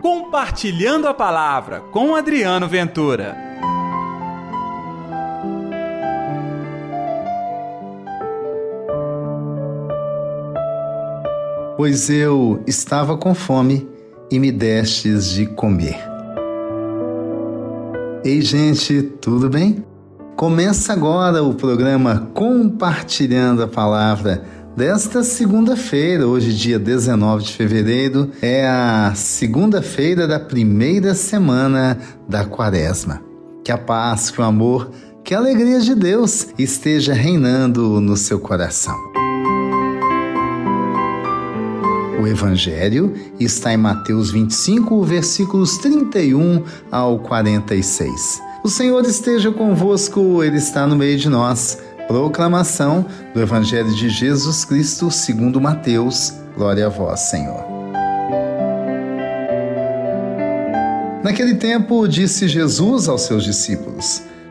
Compartilhando a Palavra com Adriano Ventura. Pois eu estava com fome e me destes de comer. Ei, gente, tudo bem? Começa agora o programa Compartilhando a Palavra desta segunda-feira, hoje, dia 19 de fevereiro, é a segunda-feira da primeira semana da Quaresma. Que a paz, que o amor, que a alegria de Deus esteja reinando no seu coração. O Evangelho está em Mateus 25, versículos 31 ao 46. O Senhor esteja convosco, Ele está no meio de nós. Proclamação do Evangelho de Jesus Cristo segundo Mateus. Glória a vós, Senhor. Naquele tempo, disse Jesus aos seus discípulos: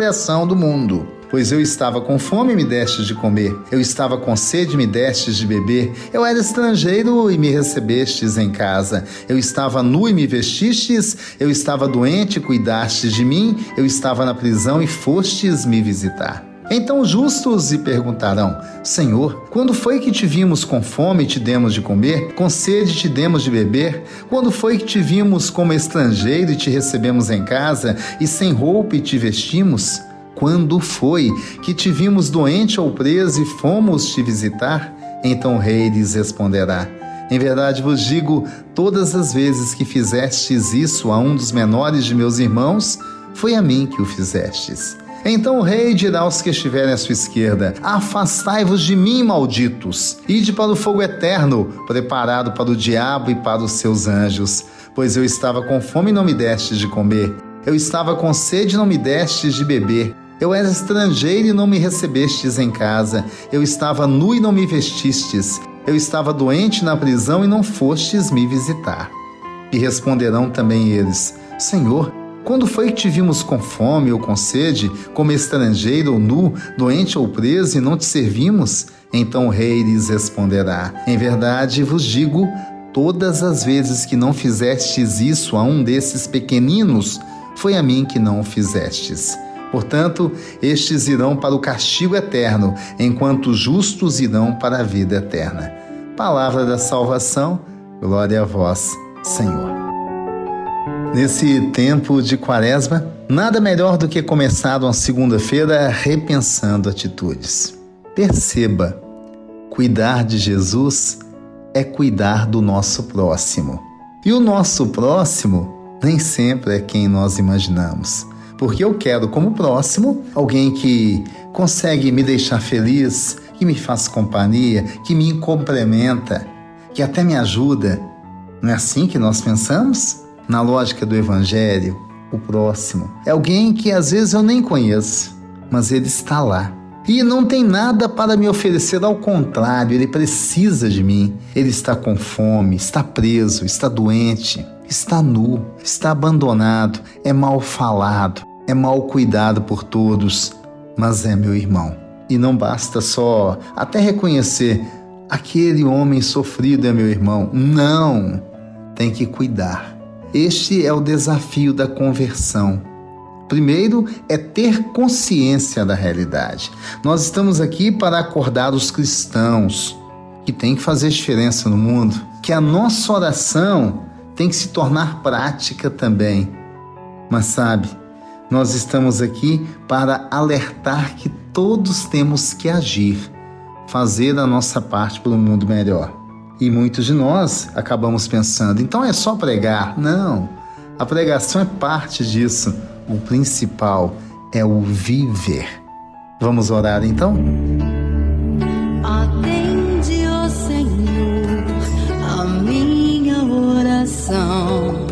criação do mundo. Pois eu estava com fome e me destes de comer, eu estava com sede e me destes de beber, eu era estrangeiro e me recebestes em casa, eu estava nu e me vestistes, eu estava doente e cuidastes de mim, eu estava na prisão e fostes me visitar. Então os justos lhe perguntarão: Senhor, quando foi que te vimos com fome e te demos de comer, com sede e te demos de beber? Quando foi que te vimos como estrangeiro e te recebemos em casa, e sem roupa e te vestimos? Quando foi que te vimos doente ou preso e fomos te visitar? Então o rei lhes responderá: Em verdade vos digo, todas as vezes que fizestes isso a um dos menores de meus irmãos, foi a mim que o fizestes. Então o rei dirá aos que estiverem à sua esquerda: Afastai-vos de mim, malditos, ide para o fogo eterno, preparado para o diabo e para os seus anjos. Pois eu estava com fome e não me destes de comer, eu estava com sede e não me destes de beber. Eu era estrangeiro e não me recebestes em casa. Eu estava nu e não me vestistes. Eu estava doente na prisão e não fostes me visitar. E responderão também eles: Senhor, quando foi que te vimos com fome ou com sede, como estrangeiro ou nu, doente ou preso e não te servimos? Então o rei lhes responderá: Em verdade vos digo, todas as vezes que não fizestes isso a um desses pequeninos, foi a mim que não o fizestes. Portanto, estes irão para o castigo eterno, enquanto os justos irão para a vida eterna. Palavra da salvação, glória a vós, Senhor. Nesse tempo de quaresma, nada melhor do que começar uma segunda-feira repensando atitudes. Perceba, cuidar de Jesus é cuidar do nosso próximo. E o nosso próximo nem sempre é quem nós imaginamos. Porque eu quero, como próximo, alguém que consegue me deixar feliz, que me faz companhia, que me complementa, que até me ajuda. Não é assim que nós pensamos? Na lógica do Evangelho, o próximo é alguém que às vezes eu nem conheço, mas ele está lá. E não tem nada para me oferecer, ao contrário, ele precisa de mim. Ele está com fome, está preso, está doente, está nu, está abandonado, é mal falado, é mal cuidado por todos, mas é meu irmão. E não basta só até reconhecer aquele homem sofrido é meu irmão. Não! Tem que cuidar este é o desafio da conversão. Primeiro é ter consciência da realidade. Nós estamos aqui para acordar os cristãos que tem que fazer diferença no mundo, que a nossa oração tem que se tornar prática também. Mas sabe, nós estamos aqui para alertar que todos temos que agir, fazer a nossa parte para um mundo melhor. E muitos de nós acabamos pensando, então é só pregar. Não, a pregação é parte disso. O principal é o viver. Vamos orar então? Atende, ó Senhor, a minha oração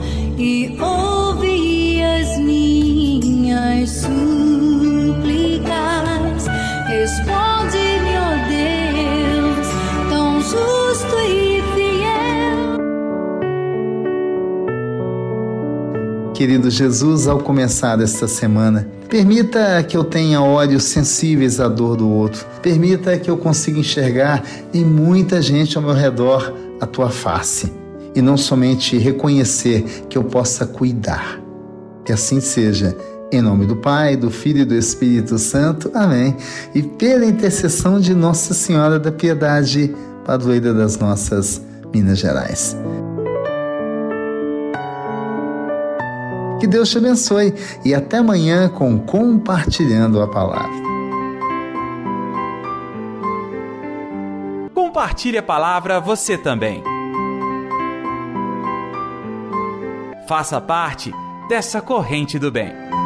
Querido Jesus, ao começar esta semana, permita que eu tenha olhos sensíveis à dor do outro. Permita que eu consiga enxergar em muita gente ao meu redor a tua face e não somente reconhecer que eu possa cuidar. Que assim seja. Em nome do Pai, do Filho e do Espírito Santo. Amém. E pela intercessão de Nossa Senhora da Piedade, padroeira das nossas Minas Gerais. Que Deus te abençoe e até amanhã com Compartilhando a Palavra. Compartilhe a palavra você também. Faça parte dessa corrente do bem.